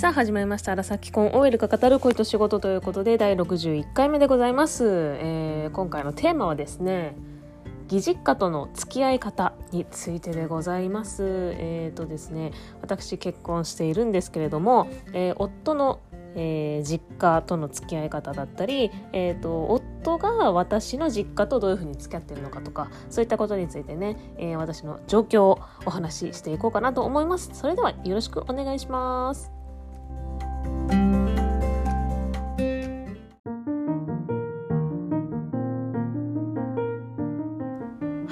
さあ始まりました「荒崎婚 OL が語る恋と仕事」ということで第61回目でございます、えー、今回のテーマはですね義実家との付き合い方についてでございます。えーとですね私結婚しているんですけれども、えー、夫のえー、実家との付き合い方だったり、えーと、夫が私の実家とどういうふうに付き合ってるのかとかそういったことについてね、えー、私の状況をお話ししていこうかなと思います。それではよろしくお願いします。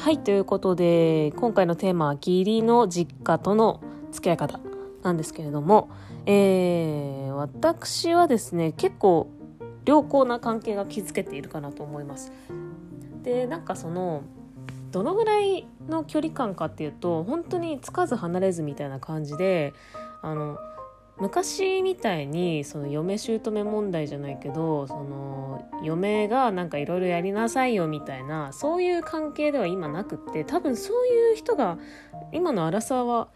はいということで今回のテーマは義理の実家との付き合い方なんですけれども、えー、私はですね結構良好な関係が築けているかなと思います。でなんかそのどのぐらいの距離感かっていうと本当につかず離れずみたいな感じであの昔みたいにその嫁姑問題じゃないけどその嫁がなんかいろいろやりなさいよみたいなそういう関係では今なくって多分そういう人が今の荒沢は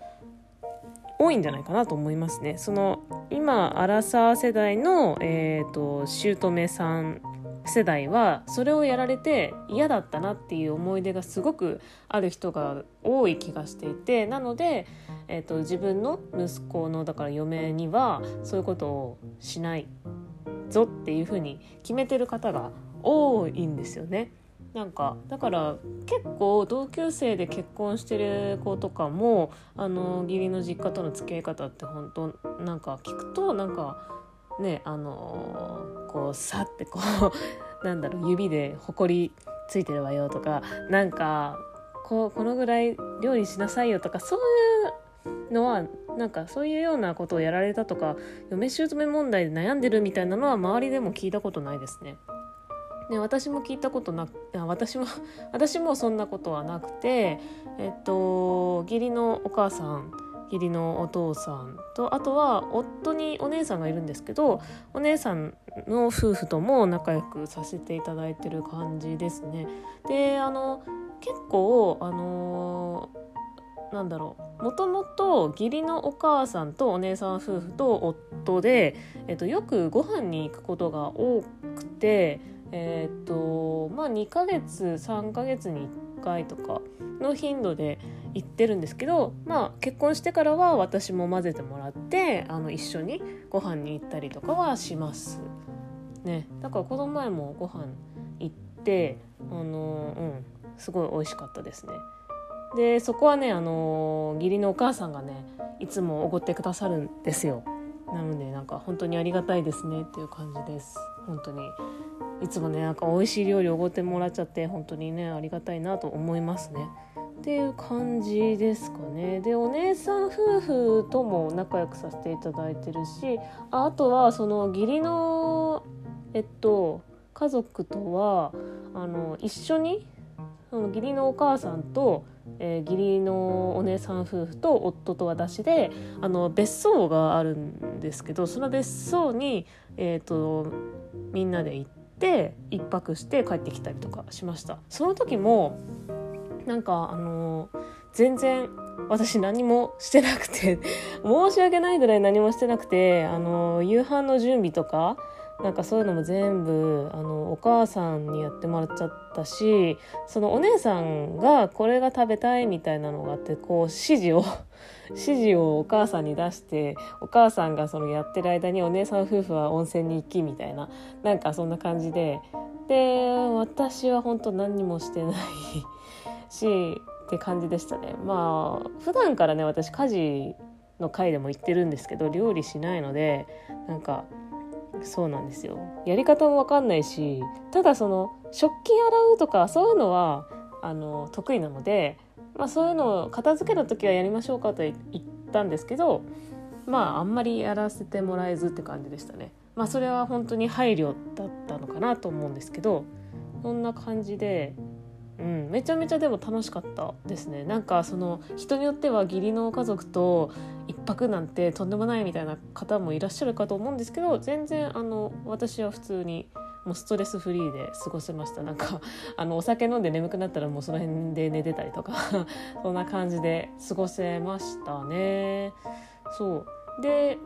多いんじゃないかなと思いますね。その今アラサー世代の、えーと、姑さん世代はそれをやられて嫌だったなっていう思い出がすごくある人が多い気がしていてなので、えーと、自分の息子のだから嫁にはそういうことをしないぞっていうふうに決めてる方が多いんですよね。なんかだから結構同級生で結婚してる子とかもあの義理の実家との付き合い方って本当なんか聞くとなんかねあのこうさってこう なんだろう指でほこりついてるわよとかなんかこうこのぐらい料理しなさいよとかそういうのはなんかそういうようなことをやられたとか嫁姑問題で悩んでるみたいなのは周りでも聞いたことないですね。ね、私も聞いたことなく私も 私もそんなことはなくてえっと義理のお母さん義理のお父さんとあとは夫にお姉さんがいるんですけどお姉さんの夫婦とも仲良くさせていただいてる感じですね。であの結構あのなんだろうもともと義理のお母さんとお姉さん夫婦と夫で、えっと、よくご飯に行くことが多くてえっ、とまあ2ヶ月3ヶ月に1回とかの頻度で行ってるんですけどまあ結婚してからは私も混ぜてもらってあの一緒にご飯に行ったりとかはします。ね、だからこの前もご飯行ってあのうんすごい美味しかったですね。でそこはねあの義理のお母さんがねいつもおごってくださるんですよ。なのでなんか本当にありがたいですねっていう感じです。本当にいつもねなんか美味しい料理おごってもらっちゃって本当にねありがたいなと思いますね。っていう感じですかね。でお姉さん夫婦とも仲良くさせていただいてるしああとはその義理のえっと家族とはあの一緒にその義理のお母さんと、えー、義理のお姉さん夫婦と夫と私であの別荘があるんですけどその別荘に、えーとみんなで行って。って1泊して帰ってきたりとかしました。その時もなんかあの全然私何もしてなくて申し訳ないぐらい何もしてなくてあの夕飯の準備とかなんかそういうのも全部あのお母さんにやってもらっちゃったしそのお姉さんがこれが食べたいみたいなのがあってこう指示を 指示をお母さんに出してお母さんがそのやってる間にお姉さん夫婦は温泉に行きみたいななんかそんな感じでで私は本当何にもしてないしって感じでしたね。まあ普段からね私家事の回でも言ってるんですけど料理しないのでなんかそうなんですよやり方も分かんないしただその食器洗うとかそういうのはあの得意なので、まあ、そういうのを片付けた時はやりましょうかと言ったんですけどまああんまりやらせてもらえずって感じでしたね。まあそれは本当に配慮だったのかなと思うんですけどそんな感じでうん、めちゃめちゃでも楽しかったですね。なんかその人によっては義理の家族と一泊なんてとんでもないみたいな方もいらっしゃるかと思うんですけど全然あの私は普通にもうストレスフリーで過ごせました。なんかあのお酒飲んで眠くなったらもうその辺で寝てたりとか そんな感じで過ごせましたね。そう。で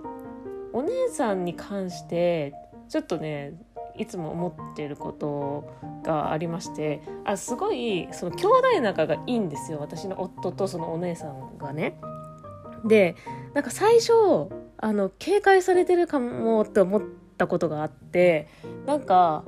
お姉さんに関してちょっとねいつも思っていることがありましてあすごいその兄弟仲がいいんですよ。私の夫とそのお姉さんがね。でなんか最初あの警戒されてるかもって思ったことがあってなんか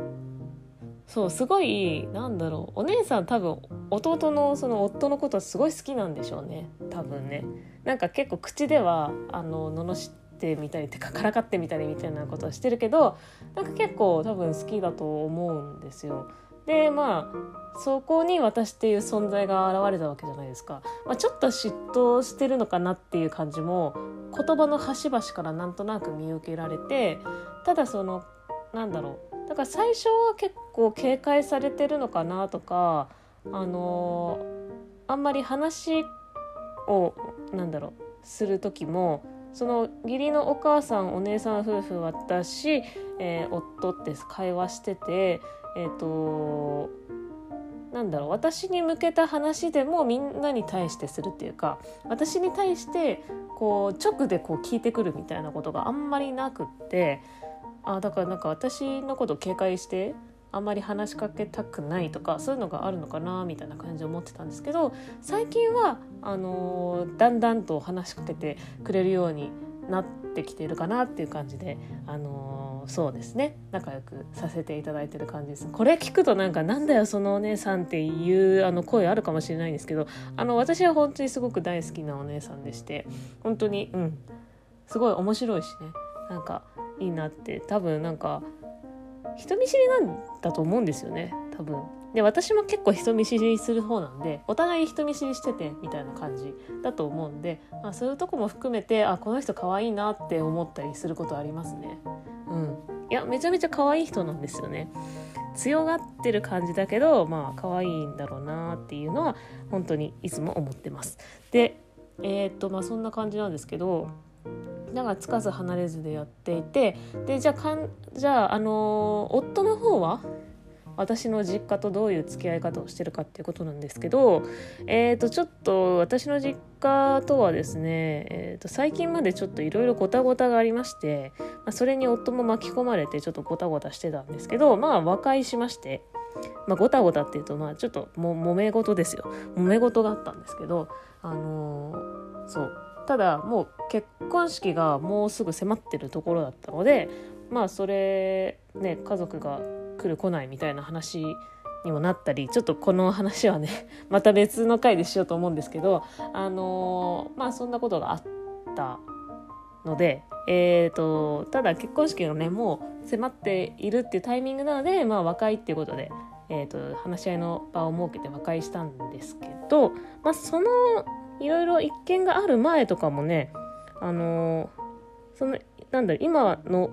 そうすごいなんだろう。お姉さん多分弟のその夫のことはすごい好きなんでしょうね。多分ね。なんか結構口ではあの罵てみたりてかからかってみたりみたいなことはしてるけどなんか結構多分好きだと思うんですよ。でまあそこに私っていう存在が現れたわけじゃないですか、まあ、ちょっと嫉妬してるのかなっていう感じも言葉の端々からなんとなく見受けられてただそのなんだろうだから最初は結構警戒されてるのかなとかあのあんまり話をなんだろうする時もその義理のお母さんお姉さん夫婦私、えー、夫って会話しててえっ、ー、となんだろう私に向けた話でもみんなに対してするっていうか私に対してこう直でこう聞いてくるみたいなことがあんまりなくってあだからなんか私のこと警戒してあんまり話しかけたくないとかそういうのがあるのかなみたいな感じで思ってたんですけど最近はあのー、だんだんと話しかけてくれるようになってきているかなっていう感じで、あのー、そうですね。仲良くさせていただいてる感じです。これ聞くとなんかなんだよそのお姉さんっていうあの声あるかもしれないんですけどあの私は本当にすごく大好きなお姉さんでして本当にうん。すごい面白いしね。なんかいいなって。多分なんか人見知りなんだと思うんですよね多分。で私も結構人見知りする方なんでお互い人見知りしててみたいな感じだと思うんで、まあ、そういうとこも含めてあこの人可愛いなって思ったりすることありますね。うん。いやめちゃめちゃ可愛い人なんですよね。強がってる感じだけどまあ可愛いんだろうなっていうのは本当にいつも思ってます。でえー、っとまあそんな感じなんですけどだかつかず離れずでやっていてでじゃあかんじゃあ、あのー、夫の方は私の実家とどういう付き合い方をしてるかっていうことなんですけど、えー、とちょっと私の実家とはですね、えー、と最近までちょっといろいろごたごたがありまして、まあ、それに夫も巻き込まれてちょっとごたごたしてたんですけどまあ和解しまして。まあ、ごたごたっていうとまあちょっとも揉め事ですよ揉め事があったんですけどあのー、そうただもう結婚式がもうすぐ迫ってるところだったのでまあそれね家族が来る来ないみたいな話にもなったりちょっとこの話はね また別の回でしようと思うんですけどあのー、まあそんなことがあったのでえーと、ただ結婚式がねもう迫っているっていうタイミングなので、まあ、和解っていうことで、えーと話し合いの場を設けて和解したんですけど、まあ、そのいろいろ一見がある前とかもねあのそのなんだろ今の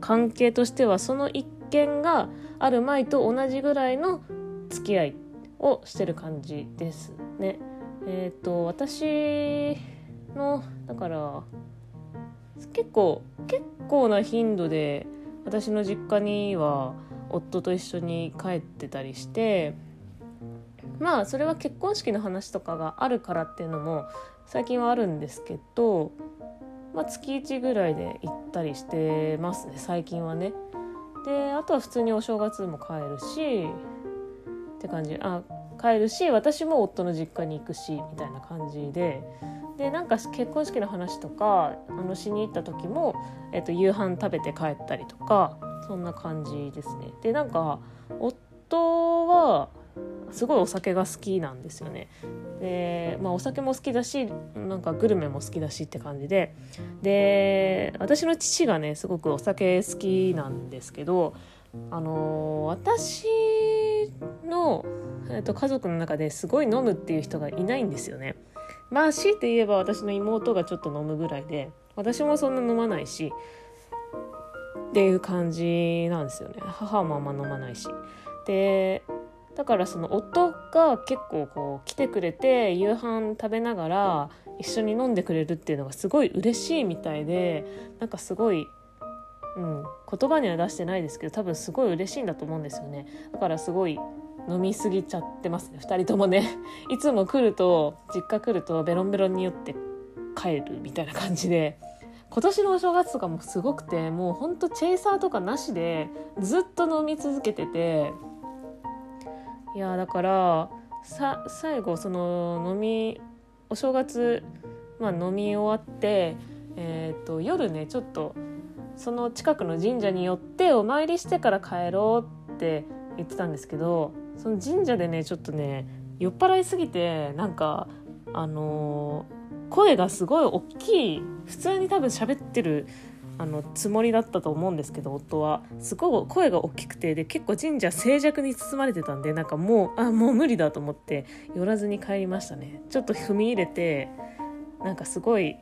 関係としてはその一見がある前と同じぐらいの付き合いをしてる感じですね。えっ、ー、と私のだから結構結構な頻度で私の実家には夫と一緒に帰ってたりしてまあそれは結婚式の話とかがあるからっていうのも最近はあるんですけど、まあ、月1ぐらいで行ったりしてますね最近はね。であとは普通にお正月も帰るしって感じあ帰るし私も夫の実家に行くしみたいな感じででなんか結婚式の話とかあのしに行った時も、えっと、夕飯食べて帰ったりとかそんな感じですね。でなんか夫はすごいお酒が好きなんですよね。で、まあ、お酒も好きだしなんかグルメも好きだしって感じでで私の父がねすごくお酒好きなんですけどあの私の、えっと、家族の中ですごい飲むっていう人がいないんですよね。まあ強いて言えば私の妹がちょっと飲むぐらいで私もそんな飲まないしっていう感じなんですよね母もあんま飲まないし。でだからその夫が結構こう来てくれて夕飯食べながら一緒に飲んでくれるっていうのがすごい嬉しいみたいでなんかすごい、うん、言葉には出してないですけど多分すごい嬉しいんだと思うんですよね。だからすごい飲みすぎちゃってますね2人ともね。いつも来ると実家来るとベロンベロンに酔って帰るみたいな感じで。今年のお正月とかもすごくてもうほんとチェイサーとかなしでずっと飲み続けてていやだからさ最後その飲みお正月、まあ、飲み終わって、えーと、夜ねちょっとその近くの神社に寄ってお参りしてから帰ろうって言ってたんですけどその神社でねちょっとね酔っ払いすぎてなんかあのー、声がすごい大きい普通に多分喋ってるあのつもりだったと思うんですけど夫はすごい声が大きくてで結構神社静寂に包まれてたんでなんかもうあもう無理だと思って寄らずに帰りましたね。ちょっと踏み入れてなんかすごい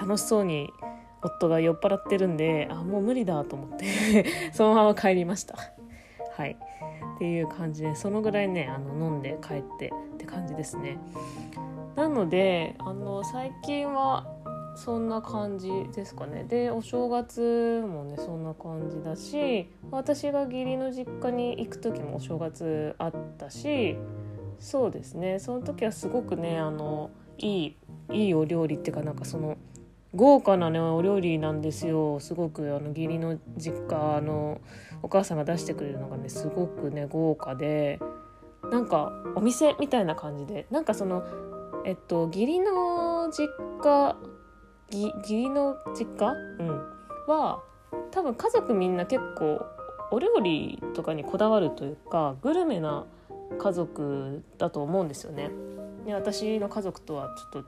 楽しそうに夫が酔っ払ってるんであもう無理だと思って そのまま帰りました。はい。っていう感じでそのぐらいねあの飲んで帰ってって感じですね。なのであの最近はそんな感じですかね。でお正月もねそんな感じだし私が義理の実家に行く時もお正月あったしそうですね。その時はすごくねあのいいいいお料理っていうかなんかその豪華なねお料理なんですよ。すごくあの義理の実家のお母さんが出してくれるのがねすごくね豪華でなんかお店みたいな感じでなんかそのえっと義理の実家義理の実家、うん、は多分家族みんな結構お料理とかにこだわるというかグルメな家族だと思うんですよね。で私の家族とはちょっ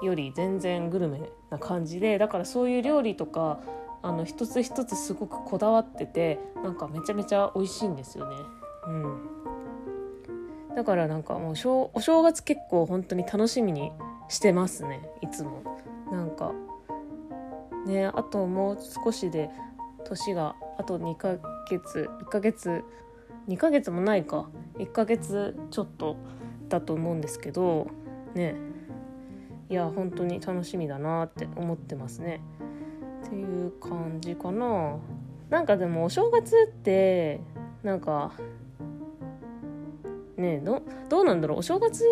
とより全然グルメな感じでだからそういう料理とかあの一つ一つすごくこだわっててなんかめちゃめちゃ美味しいんですよね。うん、だからなんかもうお正月結構本当に楽しみにしてますねいつも。ねあともう少しで年があと2ヶ月1ヶ月2ヶ月もないか。1ヶ月ちょっとだと思うんですけどね。いや本当に楽しみだなって思ってますね。っていう感じかな。なんかでもお正月ってなんかねどどうなんだろう。お正月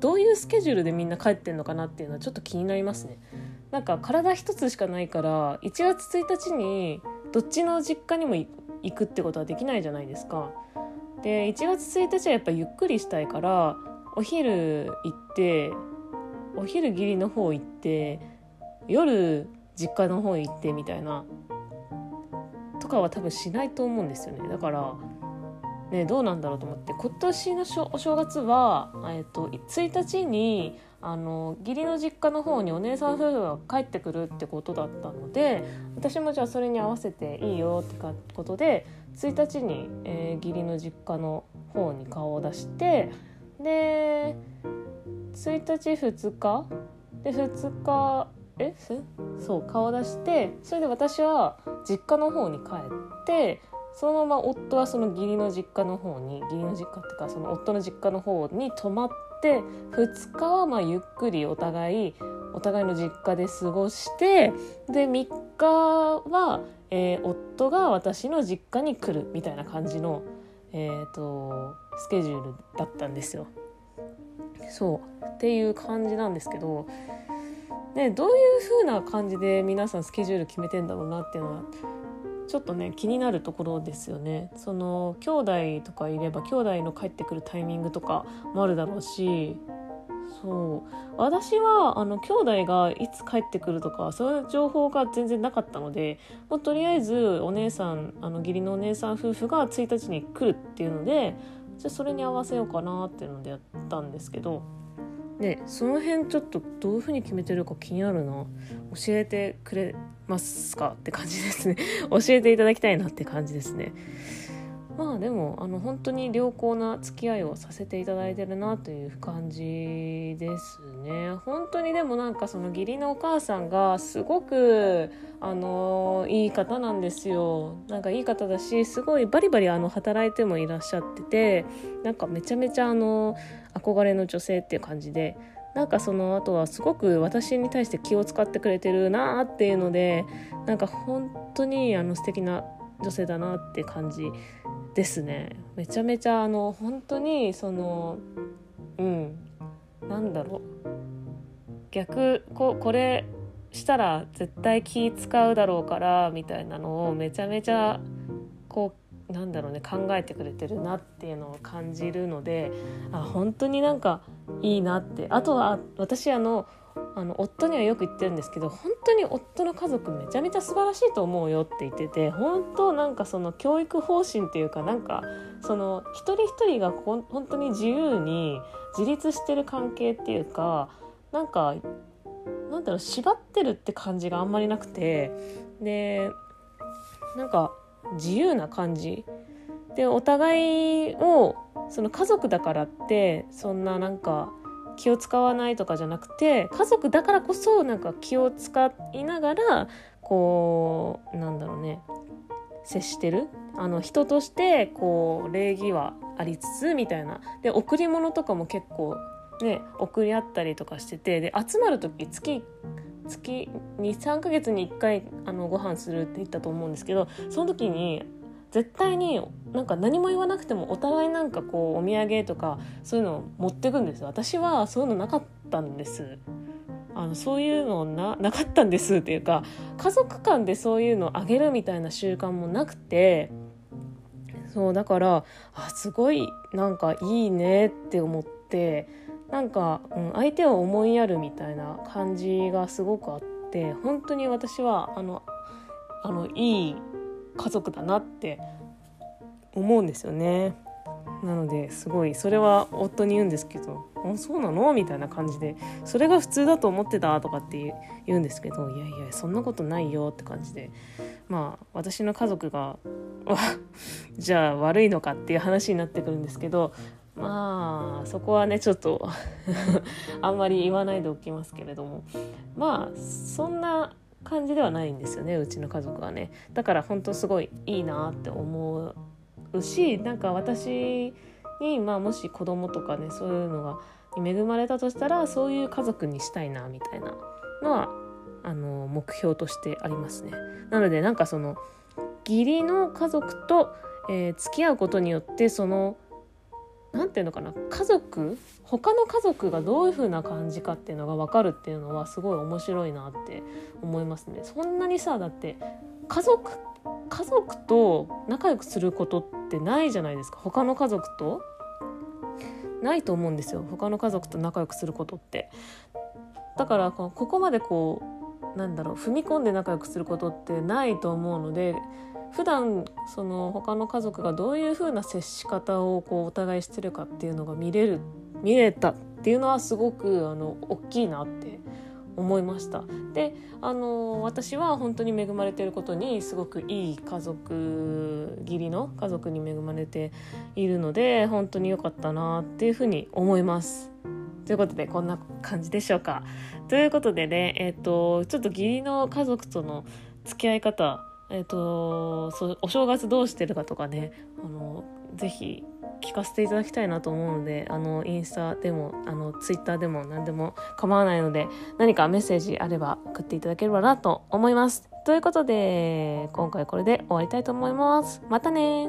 どういうスケジュールでみんな帰ってんのかなっていうのはちょっと気になりますね。なんか体一つしかないから1月1日にどっちの実家にも行くってことはできないじゃないですか。で1月1日はやっぱゆっくりしたいからお昼行ってお昼義理の方行って夜実家の方行ってみたいなとかは多分しないと思うんですよね。だからね、どうなんだろうと思って今年のお正月は、えーと、1日にあの義理の実家の方にお姉さん夫婦が帰ってくるってことだったので私もじゃあそれに合わせていいよってことで1日に、えー、義理の実家の方に顔を出してで1日2日で2日えそう顔を出してそれで私は実家の方に帰ってそのまま夫はその義理の実家の方に義理の実家っていうかその夫の実家の方に泊まって2日はまあゆっくりお互いお互いの実家で過ごしてで3日は、えー、夫が私の実家に来るみたいな感じの、えーと、スケジュールだったんですよ。そうっていう感じなんですけど、ね、どういう風な感じで皆さんスケジュール決めてんだろうなっていうのはちょっとね気になるところですよね。その兄弟とかいれば兄弟の帰ってくるタイミングとかもあるだろうし。そう。私はあの兄弟がいつ帰ってくるとかそういう情報が全然なかったのでもうとりあえずお姉さんあの義理のお姉さん夫婦が1日に来るっていうのでじゃあそれに合わせようかなっていうのでやったんですけど。ねその辺ちょっとどういうふうに決めてるか気になるな。教えてくれますかって感じですね。教えていただきたいなって感じですね。まあでもあの本当に良好な付き合いをさせていただいてるなという感じですね。本当にでもなんかその義理のお母さんがすごくあのいい方なんですよ。なんかいい方だしすごいバリバリあの働いてもいらっしゃっててなんかめちゃめちゃあの憧れの女性っていう感じで。なんかその後はすごく私に対して気を使ってくれてるなっていうのでなんか本当にあの素敵な女性だなって感じですね。めちゃめちゃあの本当にそのうん。なんだろう。逆ここれしたら絶対気使うだろうからみたいなのをめちゃめちゃこうなんだろうね考えてくれてるなっていうのを感じるのであ本当になんかいいなって。あとは私あのあの夫にはよく言ってるんですけど本当に夫の家族めちゃめちゃ素晴らしいと思うよって言ってて本当なんかその教育方針っていうかなんかその一人一人が本当に自由に自立してる関係っていうかなんかなんだろう縛ってるって感じがあんまりなくてでなんか自由な感じ。でお互いをその家族だからってそんななんか気を使わないとかじゃなくて家族だからこそなんか気を使いながらこうなんだろうね接してる。あの人としてこう礼儀はありつつみたいな。で贈り物とかも結構ね送り合ったりとかしててで集まる時月月23ヶ月に1回あのご飯するって言ったと思うんですけどその時に絶対になんか何も言わなくてもお互いなんかこうお土産とかそういうのを持ってくんです。私はそういうのなかったんです。あのそういうのななかったんですっていうか家族間でそういうのあげるみたいな習慣もなくてそうだからあすごいなんかいいねって思ってなんか、うん、相手を思いやるみたいな感じがすごくあって本当に私はあのあのいい家族だなって思うんですよね。なのですごいそれは夫に言うんですけど「あそうなの?」みたいな感じで「それが普通だと思ってた」とかって言うんですけど「いやいやそんなことないよ」って感じでまあ私の家族が じゃあ悪いのかっていう話になってくるんですけどまあそこはねちょっと あんまり言わないでおきますけれどもまあそんな感じではないんですよねうちの家族はねだから本当すごいいいなって思うしなんか私に、まあ、もし子供とかねそういうのが恵まれたとしたらそういう家族にしたいなみたいなのはあの目標としてありますね。なのでなんかその義理の家族と、えー、付き合うことによってその何て言うのかな家族他の家族がどういう風な感じかっていうのが分かるっていうのはすごい面白いなって思いますね。そんなにさだって家族家族と仲良くすることってないじゃないですか。他の家族と？ないと思うんですよ。他の家族と仲良くすることって。だからここまでこうなんだろう踏み込んで仲良くすることってないと思うので普段その他の家族がどういう風な接し方をこうお互いしてるかっていうのが見れる見れたっていうのはすごくあの大きいなって思いましたであの私は本当に恵まれていることにすごくいい家族義理の家族に恵まれているので本当に良かったなっていうふうに思います。ということでこんな感じでしょうか。ということでね、えっ、ー、とちょっと義理の家族との付き合い方えっ、ー、とお正月どうしてるかとかねあのぜひ聞かせていただきたいなと思うのであのインスタでもあのツイッターでも何でも構わないので何かメッセージあれば送っていただければなと思います。ということで今回これで終わりたいと思います。またね